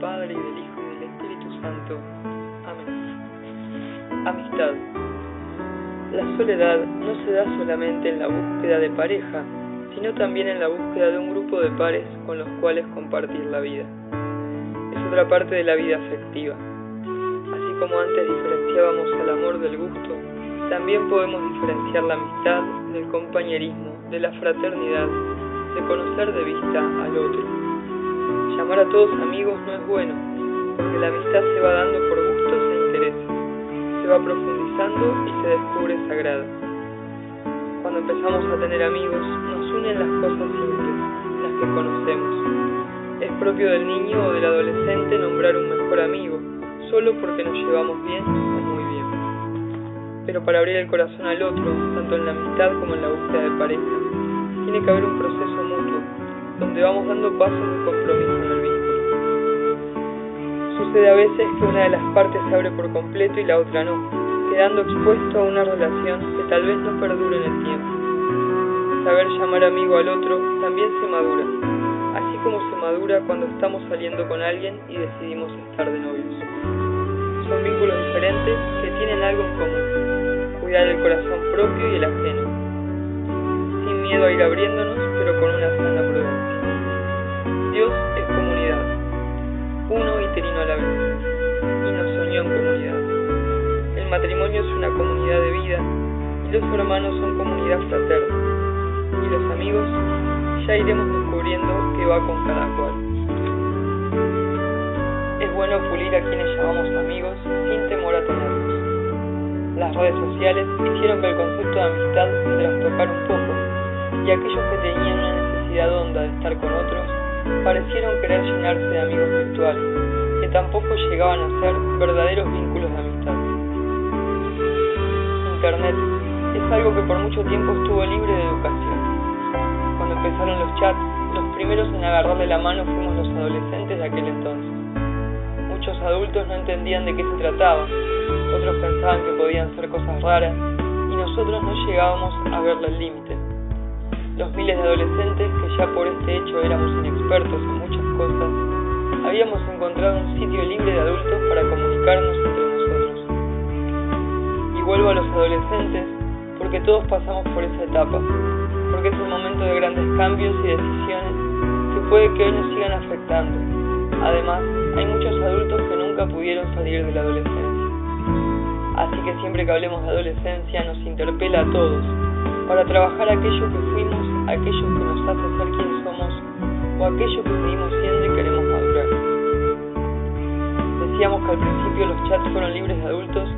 Padre, y del Hijo, y del Espíritu Santo. Amén. Amistad. La soledad no se da solamente en la búsqueda de pareja, sino también en la búsqueda de un grupo de pares con los cuales compartir la vida. Es otra parte de la vida afectiva. Así como antes diferenciábamos al amor del gusto, también podemos diferenciar la amistad del compañerismo, de la fraternidad, de conocer de vista al otro. Llamar a todos amigos no es bueno, porque la amistad se va dando por gustos e intereses, se va profundizando y se descubre sagrada. Cuando empezamos a tener amigos, nos unen las cosas simples, las que conocemos. Es propio del niño o del adolescente nombrar un mejor amigo, solo porque nos llevamos bien o muy bien. Pero para abrir el corazón al otro, tanto en la amistad como en la búsqueda de pareja, tiene que haber un proceso donde vamos dando pasos de compromiso en el vínculo. Sucede a veces que una de las partes se abre por completo y la otra no, quedando expuesto a una relación que tal vez no perdure en el tiempo. Saber llamar amigo al otro también se madura, así como se madura cuando estamos saliendo con alguien y decidimos estar de novios. Son vínculos diferentes que tienen algo en común, cuidar el corazón propio y el ajeno, sin miedo a ir abriéndonos, pero con una sana prudencia. Dios es comunidad, uno y trino a la vez, y nos soñó en comunidad. El matrimonio es una comunidad de vida, y los hermanos son comunidad fraterna, y los amigos ya iremos descubriendo qué va con cada cual. Es bueno pulir a quienes llamamos amigos sin temor a tenerlos. Las redes sociales hicieron que el concepto de amistad se trastocara un poco, y aquellos que tenían una necesidad honda de estar con otros parecieron querer llenarse de amigos virtuales, que tampoco llegaban a ser verdaderos vínculos de amistad. Internet es algo que por mucho tiempo estuvo libre de educación. Cuando empezaron los chats, los primeros en agarrarle la mano fuimos los adolescentes de aquel entonces. Muchos adultos no entendían de qué se trataba, otros pensaban que podían ser cosas raras y nosotros no llegábamos a verle el límite. Los miles de adolescentes que ya por este hecho éramos inexpertos en muchas cosas, habíamos encontrado un sitio libre de adultos para comunicarnos entre nosotros. Y vuelvo a los adolescentes porque todos pasamos por esa etapa, porque es un momento de grandes cambios y decisiones que puede que hoy nos sigan afectando. Además, hay muchos adultos que nunca pudieron salir de la adolescencia. Así que siempre que hablemos de adolescencia nos interpela a todos, para trabajar aquello que fuimos, aquello que nos hace ser quien somos o aquello que seguimos siendo y queremos madurar. Decíamos que al principio los chats fueron libres de adultos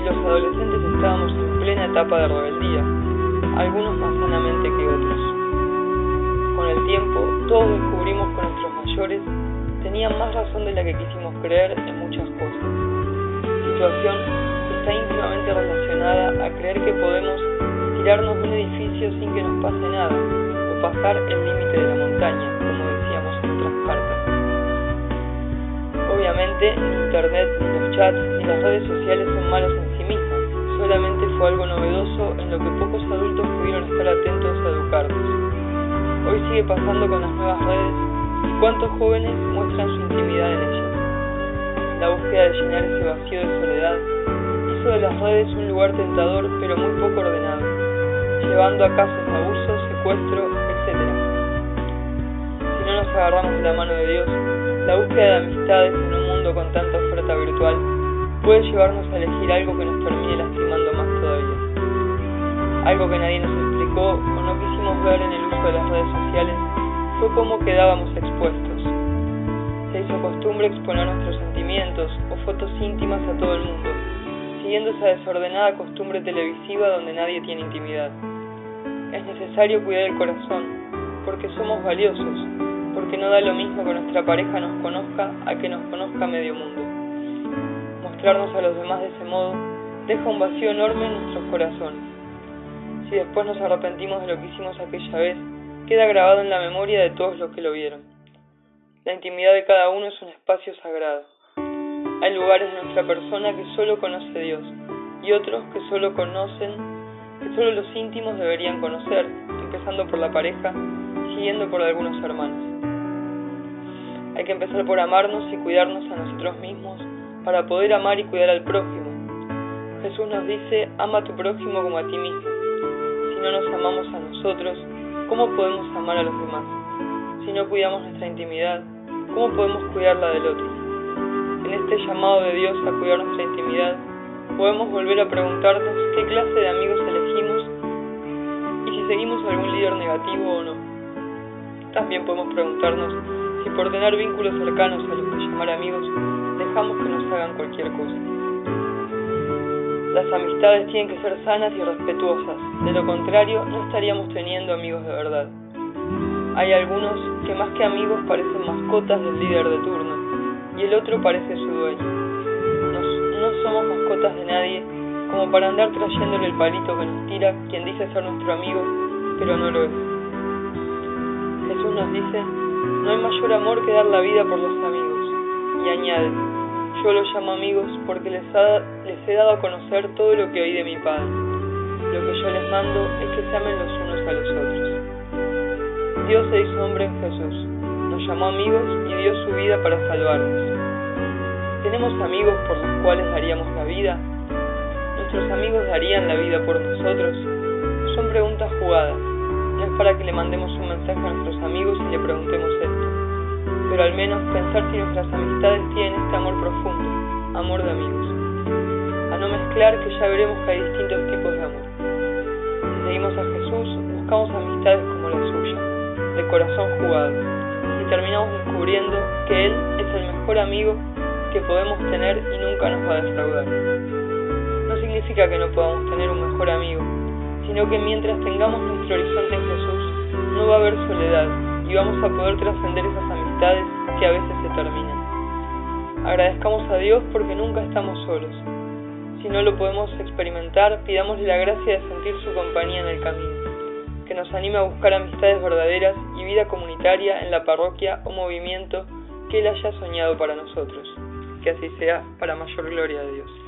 y los adolescentes estábamos en plena etapa de rebeldía, algunos más sanamente que otros. Con el tiempo, todos descubrimos que nuestros mayores tenían más razón de la que quisimos creer en muchas cosas. Situación que está íntimamente relacionada a creer que podemos tirarnos un edificio sin que nos pase nada, o pasar el límite de la montaña, como decíamos en otras cartas. Obviamente, ni Internet, ni los chats, ni las redes sociales son malos en sí mismas, solamente fue algo novedoso en lo que pocos adultos pudieron estar atentos a educarnos. Hoy sigue pasando con las nuevas redes y cuántos jóvenes muestran su intimidad en ellas. La búsqueda de llenar ese vacío de soledad hizo de las redes un lugar tentador pero muy poco ordenado llevando a casos de abuso, secuestro, etc. Si no nos agarramos de la mano de Dios, la búsqueda de amistades en un mundo con tanta oferta virtual puede llevarnos a elegir algo que nos termine lastimando más todavía. Algo que nadie nos explicó o no quisimos ver en el uso de las redes sociales fue cómo quedábamos expuestos. Se hizo costumbre exponer nuestros sentimientos o fotos íntimas a todo el mundo, siguiendo esa desordenada costumbre televisiva donde nadie tiene intimidad. Es necesario cuidar el corazón, porque somos valiosos, porque no da lo mismo que nuestra pareja nos conozca a que nos conozca medio mundo. Mostrarnos a los demás de ese modo deja un vacío enorme en nuestros corazones. Si después nos arrepentimos de lo que hicimos aquella vez, queda grabado en la memoria de todos los que lo vieron. La intimidad de cada uno es un espacio sagrado. Hay lugares de nuestra persona que solo conoce Dios y otros que solo conocen que solo los íntimos deberían conocer, empezando por la pareja siguiendo por algunos hermanos. Hay que empezar por amarnos y cuidarnos a nosotros mismos para poder amar y cuidar al prójimo. Jesús nos dice, ama a tu prójimo como a ti mismo. Si no nos amamos a nosotros, ¿cómo podemos amar a los demás? Si no cuidamos nuestra intimidad, ¿cómo podemos cuidar la del otro? En este llamado de Dios a cuidar nuestra intimidad, podemos volver a preguntarnos qué clase de amigos elegimos y seguimos algún líder negativo o no. También podemos preguntarnos si por tener vínculos cercanos a los que llamar amigos, dejamos que nos hagan cualquier cosa. Las amistades tienen que ser sanas y respetuosas, de lo contrario no estaríamos teniendo amigos de verdad. Hay algunos que más que amigos parecen mascotas del líder de turno, y el otro parece su dueño. no somos mascotas de nadie como para andar trayéndole el palito que nos tira quien dice ser nuestro amigo, pero no lo es. Jesús nos dice, no hay mayor amor que dar la vida por los amigos. Y añade, yo los llamo amigos porque les, he dado a conocer todo lo que oí de mi Padre. Lo que yo les mando es que se amen los unos a los otros. Dios se hizo hombre en Jesús, nos llamó amigos y dio su vida para salvarnos. ¿Tenemos amigos por los cuales daríamos la vida? ¿Nuestros amigos darían la vida por nosotros? Son preguntas jugadas no es para que le mandemos un mensaje a nuestros amigos y le preguntemos esto, pero al menos pensar si nuestras amistades tienen este amor profundo, amor de amigos. A no mezclar que ya veremos que hay distintos tipos de amor. Si seguimos a Jesús, buscamos amistades como la suya, de corazón jugado, y terminamos descubriendo que Él es el mejor amigo que podemos tener y nunca nos va a defraudar. No significa que no podamos tener un mejor amigo, sino que mientras tengamos nuestro horizonte en Jesús, no va a haber soledad y vamos a poder trascender esas amistades que a veces se terminan. Agradezcamos a Dios porque nunca estamos solos. Si no lo podemos experimentar, pidámosle la gracia de sentir su compañía en el camino, que nos anime a buscar amistades verdaderas y vida comunitaria en la parroquia o movimiento que Él haya soñado para nosotros. Que así sea, para mayor gloria de Dios.